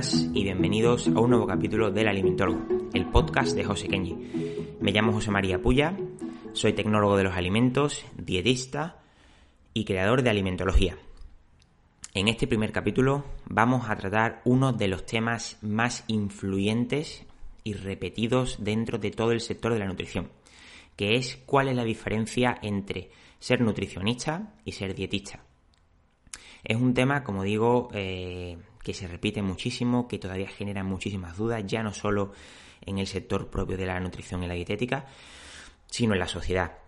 Y bienvenidos a un nuevo capítulo del Alimentólogo, el podcast de José Kenji. Me llamo José María Puya, soy tecnólogo de los alimentos, dietista y creador de alimentología. En este primer capítulo vamos a tratar uno de los temas más influyentes y repetidos dentro de todo el sector de la nutrición, que es cuál es la diferencia entre ser nutricionista y ser dietista. Es un tema, como digo, eh, que se repite muchísimo, que todavía genera muchísimas dudas, ya no solo en el sector propio de la nutrición y la dietética, sino en la sociedad.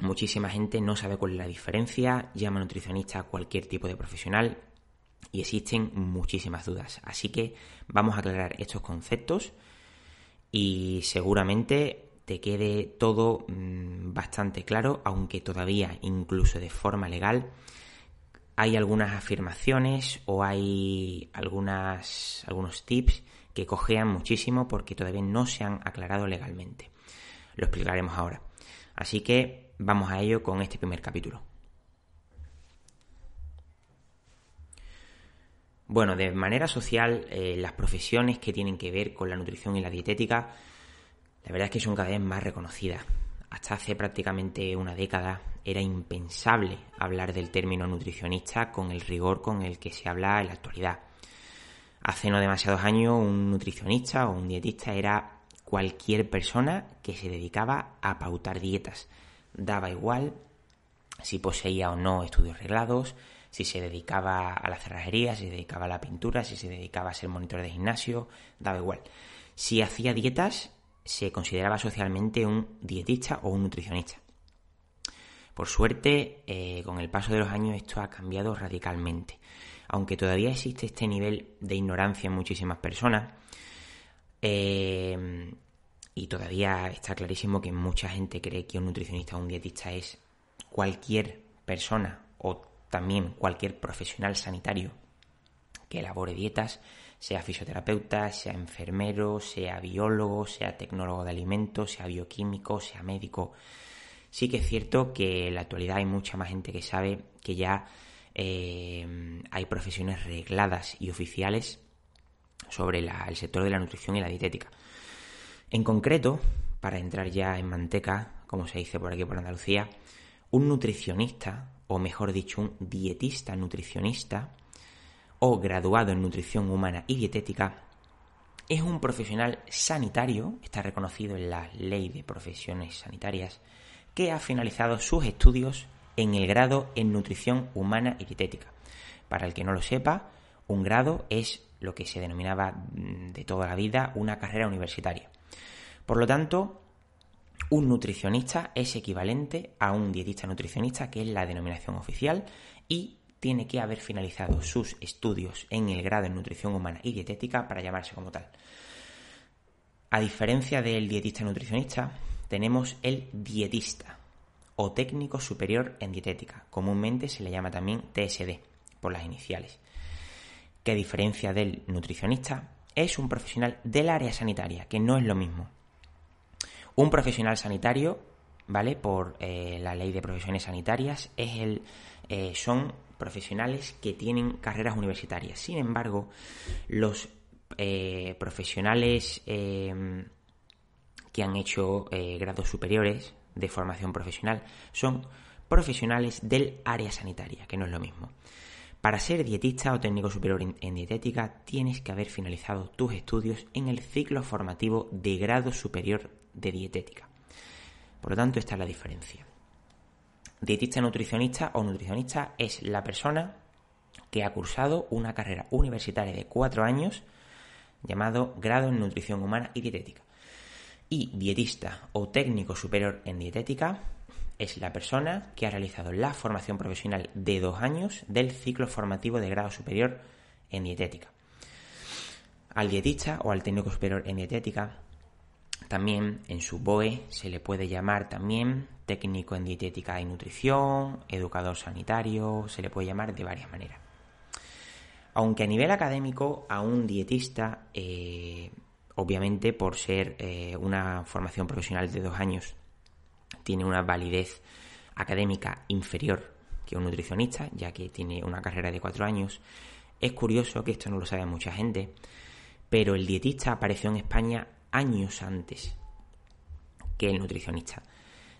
Muchísima gente no sabe cuál es la diferencia, llama nutricionista a cualquier tipo de profesional y existen muchísimas dudas. Así que vamos a aclarar estos conceptos y seguramente te quede todo mm, bastante claro, aunque todavía incluso de forma legal hay algunas afirmaciones o hay algunos tips que cojean muchísimo porque todavía no se han aclarado legalmente. Lo explicaremos ahora. Así que vamos a ello con este primer capítulo. Bueno, de manera social, eh, las profesiones que tienen que ver con la nutrición y la dietética, la verdad es que son cada vez más reconocidas. Hasta hace prácticamente una década era impensable hablar del término nutricionista con el rigor con el que se habla en la actualidad. Hace no demasiados años un nutricionista o un dietista era cualquier persona que se dedicaba a pautar dietas. Daba igual si poseía o no estudios reglados, si se dedicaba a la cerrajería, si se dedicaba a la pintura, si se dedicaba a ser monitor de gimnasio, daba igual. Si hacía dietas, se consideraba socialmente un dietista o un nutricionista. Por suerte, eh, con el paso de los años esto ha cambiado radicalmente. Aunque todavía existe este nivel de ignorancia en muchísimas personas, eh, y todavía está clarísimo que mucha gente cree que un nutricionista o un dietista es cualquier persona o también cualquier profesional sanitario que elabore dietas, sea fisioterapeuta, sea enfermero, sea biólogo, sea tecnólogo de alimentos, sea bioquímico, sea médico. Sí que es cierto que en la actualidad hay mucha más gente que sabe que ya eh, hay profesiones regladas y oficiales sobre el sector de la nutrición y la dietética. En concreto, para entrar ya en manteca, como se dice por aquí por Andalucía, un nutricionista o mejor dicho, un dietista nutricionista o graduado en nutrición humana y dietética, es un profesional sanitario, está reconocido en la ley de profesiones sanitarias, que ha finalizado sus estudios en el grado en nutrición humana y dietética. Para el que no lo sepa, un grado es lo que se denominaba mm, de toda la vida una carrera universitaria. Por lo tanto, un nutricionista es equivalente a un dietista nutricionista, que es la denominación oficial, y tiene que haber finalizado sus estudios en el grado en nutrición humana y dietética para llamarse como tal. A diferencia del dietista nutricionista, tenemos el dietista o técnico superior en dietética. Comúnmente se le llama también TSD por las iniciales. Que a diferencia del nutricionista, es un profesional del área sanitaria, que no es lo mismo. Un profesional sanitario, ¿vale? Por eh, la ley de profesiones sanitarias, es el, eh, son profesionales que tienen carreras universitarias. Sin embargo, los eh, profesionales que han hecho grados superiores de formación profesional son profesionales del área sanitaria, que no es lo mismo. Para ser dietista o técnico superior en, dietética tienes que haber finalizado tus estudios en el ciclo formativo de grado superior de dietética. Por lo tanto, esta es la diferencia. Dietista nutricionista o nutricionista es la persona que ha cursado una carrera universitaria de cuatro años llamado grado en nutrición humana y dietética. Y dietista o técnico superior en dietética es la persona que ha realizado la formación profesional de dos años del ciclo formativo de grado superior en dietética. Al dietista o al técnico superior en dietética también en su BOE se le puede llamar también técnico en dietética y nutrición, educador sanitario, se le puede llamar de varias maneras. Aunque a nivel académico a un dietista, eh, obviamente por ser eh, una formación profesional de dos años, tiene una validez académica inferior que un nutricionista, ya que tiene una carrera de cuatro años, Es curioso que esto no lo sabe mucha gente, pero el dietista apareció en España años antes que el nutricionista.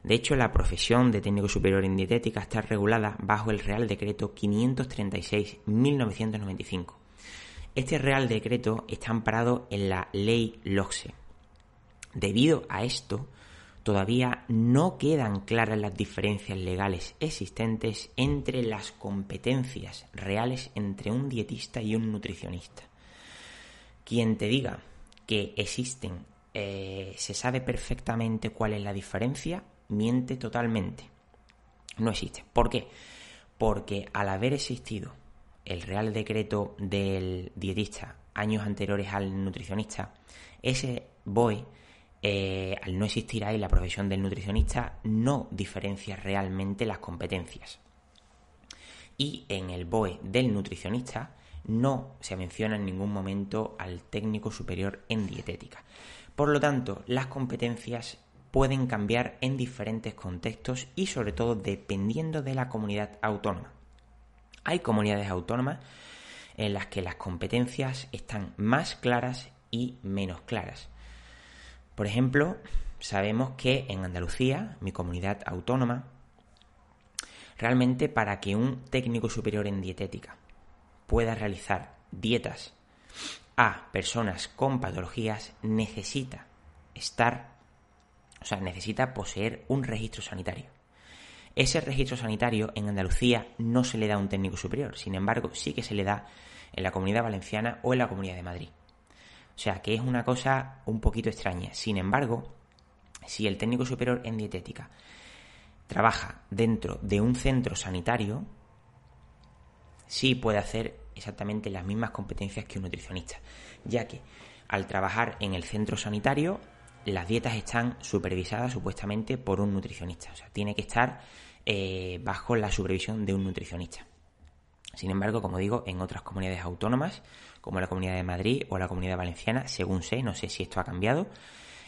De hecho, la profesión de técnico superior en dietética está regulada bajo el Real Decreto 536-1995. Este Real Decreto está amparado en la Ley LOCSE. Debido a esto, todavía no quedan claras las diferencias legales existentes entre las competencias reales entre un dietista y un nutricionista. Quien te diga que existen, eh, se sabe perfectamente cuál es la diferencia, miente totalmente. No existe. ¿Por qué? Porque al haber existido el Real Decreto del dietista años anteriores al nutricionista, ese BOE, eh, al no existir ahí la profesión del nutricionista, no diferencia realmente las competencias. Y en el BOE del nutricionista no se menciona en ningún momento al técnico superior en dietética. Por lo tanto, las competencias pueden cambiar en diferentes contextos y sobre todo dependiendo de la comunidad autónoma. Hay comunidades autónomas en las que las competencias están más claras y menos claras. Por ejemplo, sabemos que en Andalucía, mi comunidad autónoma, realmente para que un técnico superior en dietética pueda realizar dietas a personas con patologías necesita estar, o sea, necesita poseer un registro sanitario. Ese registro sanitario en Andalucía no se le da a un técnico superior, sin embargo, sí que se le da en la comunidad valenciana o en la comunidad de Madrid. O sea, que es una cosa un poquito extraña. Sin embargo, si el técnico superior en dietética trabaja dentro de un centro sanitario, sí puede hacer exactamente las mismas competencias que un nutricionista, ya que al trabajar en el centro sanitario, las dietas están supervisadas supuestamente por un nutricionista, o sea, tiene que estar eh, bajo la supervisión de un nutricionista. Sin embargo, como digo, en otras comunidades autónomas, como la Comunidad de Madrid o la Comunidad Valenciana, según sé, no sé si esto ha cambiado,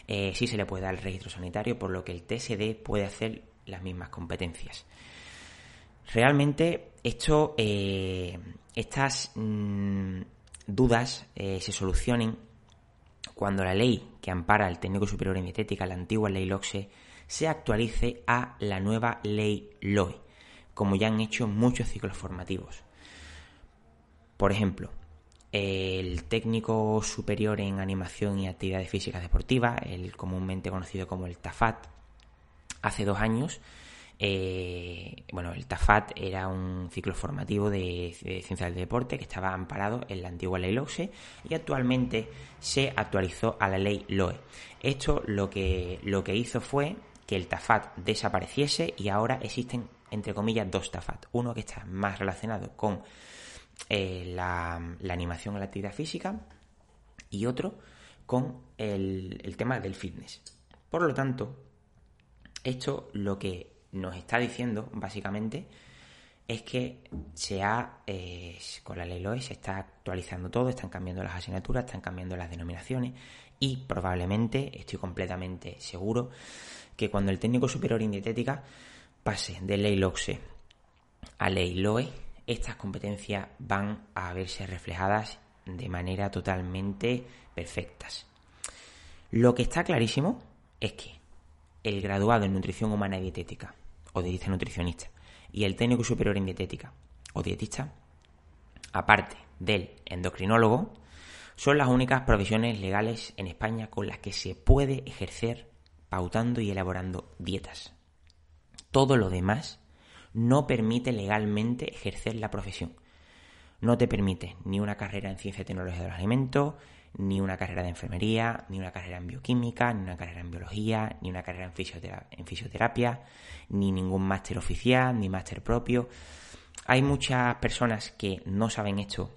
eh, sí se le puede dar el registro sanitario, por lo que el TSD puede hacer las mismas competencias. Realmente esto, eh, estas mm, dudas eh, se solucionen cuando la ley que ampara al técnico superior en dietética, la antigua ley LOCSE, se actualice a la nueva ley LOE, como ya han hecho muchos ciclos formativos. Por ejemplo, el técnico superior en animación y actividades físicas deportivas, el comúnmente conocido como el TAFAT, hace dos años eh, bueno, el TAFAT era un ciclo formativo de, ciencia del deporte que estaba amparado en la antigua ley LOCSE y actualmente se actualizó a la ley LOE. Esto lo que, lo que hizo fue que el TAFAT desapareciese y ahora existen, entre comillas, dos TAFAT. Uno que está más relacionado con eh, la, animación en la actividad física y otro con el tema del fitness. Por lo tanto, esto lo que nos está diciendo, básicamente, es que se ha, eh, con la ley LOE se está actualizando todo, están cambiando las asignaturas, están cambiando las denominaciones y probablemente, estoy completamente seguro, que cuando el técnico superior en dietética pase de ley LOCSE a ley LOE, estas competencias van a verse reflejadas de manera totalmente perfectas. Lo que está clarísimo es que el graduado en nutrición humana y dietética o dietista nutricionista y el técnico superior en dietética o dietista, aparte del endocrinólogo, son las únicas provisiones legales en España con las que se puede ejercer pautando y elaborando dietas. Todo lo demás no permite legalmente ejercer la profesión. No te permite ni una carrera en ciencia y tecnología de los alimentos, ni una carrera de enfermería, ni una carrera en bioquímica, ni una carrera en biología, ni una carrera en, fisioterapia, ni ningún máster oficial, ni máster propio. Hay muchas personas que no saben esto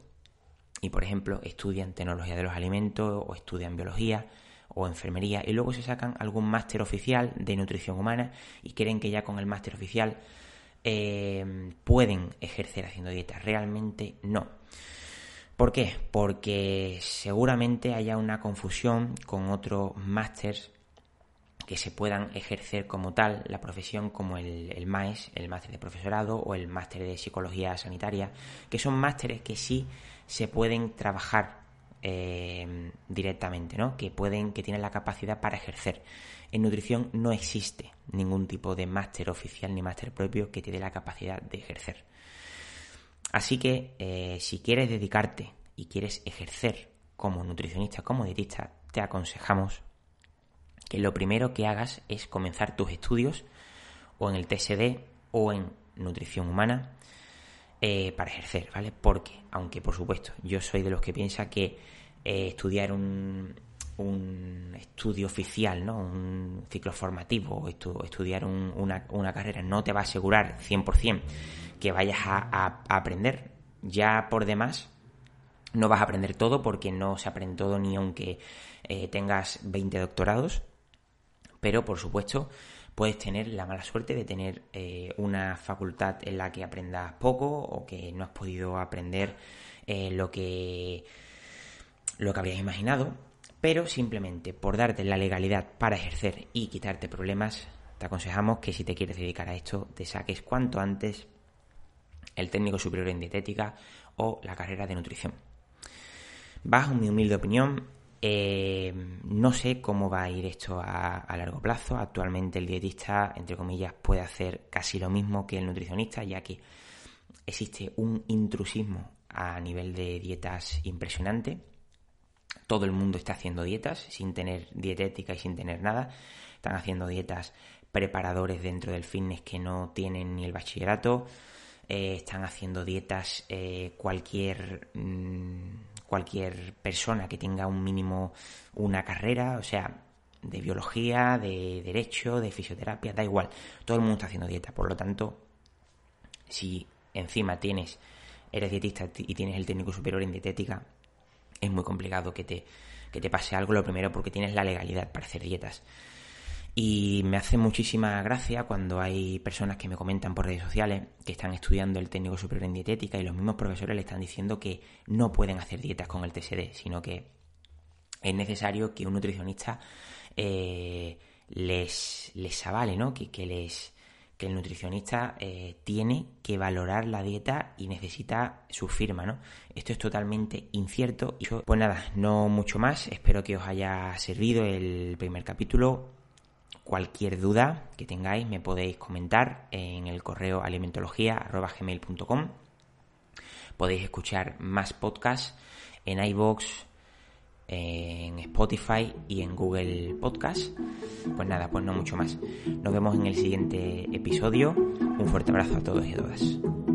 y, por ejemplo, estudian tecnología de los alimentos o estudian biología o enfermería y luego se sacan algún máster oficial de nutrición humana y creen que ya con el máster oficial eh, pueden ejercer haciendo dieta. Realmente no. ¿Por qué? Porque seguramente haya una confusión con otros másters que se puedan ejercer como tal la profesión como el, el MAES, el máster de profesorado o el máster de psicología sanitaria, que son másteres que sí se pueden trabajar eh, directamente, ¿no? Que pueden, que tienen la capacidad para ejercer. En nutrición no existe ningún tipo de máster oficial ni máster propio que te dé la capacidad de ejercer. Así que eh, si quieres dedicarte y quieres ejercer como nutricionista, como dietista, te aconsejamos que lo primero que hagas es comenzar tus estudios o en el TSD o en nutrición humana eh, para ejercer, ¿vale? Porque, aunque por supuesto yo soy de los que piensa que eh, estudiar un, un, estudio oficial, ¿no? Un ciclo formativo estudiar una, una, carrera no te va a asegurar 100% que vayas a, aprender. Ya por demás, no vas a aprender todo porque no se aprende todo ni aunque eh, tengas 20 doctorados, pero por supuesto puedes tener la mala suerte de tener eh, una facultad en la que aprendas poco o que no has podido aprender eh, lo que lo que habrías imaginado, pero simplemente por darte la legalidad para ejercer y quitarte problemas, te aconsejamos que si te quieres dedicar a esto, te saques cuanto antes el técnico superior en dietética o la carrera de nutrición. Bajo mi humilde opinión, eh, no sé cómo va a ir esto a, largo plazo. Actualmente el dietista, entre comillas, puede hacer casi lo mismo que el nutricionista, ya que existe un intrusismo a nivel de dietas impresionante. Todo el mundo está haciendo dietas sin tener dietética y sin tener nada. Están haciendo dietas preparadores dentro del fitness que no tienen ni el bachillerato. Eh, están haciendo dietas eh, cualquier mm, cualquier persona que tenga un mínimo una carrera, o sea, de biología, de derecho, de fisioterapia, da igual. Todo el mundo está haciendo dieta, por lo tanto, si encima tienes eres dietista y tienes el técnico superior en dietética, es muy complicado que te, que te pase algo lo primero porque tienes la legalidad para hacer dietas. Y me hace muchísima gracia cuando hay personas que me comentan por redes sociales que están estudiando el técnico superior en dietética y los mismos profesores le están diciendo que no pueden hacer dietas con el TSD, sino que es necesario que un nutricionista eh, les, les avale, ¿no? Que, que, les, que el nutricionista eh, tiene que valorar la dieta y necesita su firma, ¿no? Esto es totalmente incierto. Pues nada, no mucho más. Espero que os haya servido el primer capítulo Cualquier duda que tengáis me podéis comentar en el correo alimentología.gmail.com Podéis escuchar más podcasts en iVoox, en Spotify y en Google Podcast. Pues nada, pues no mucho más. Nos vemos en el siguiente episodio. Un fuerte abrazo a todos y a todas.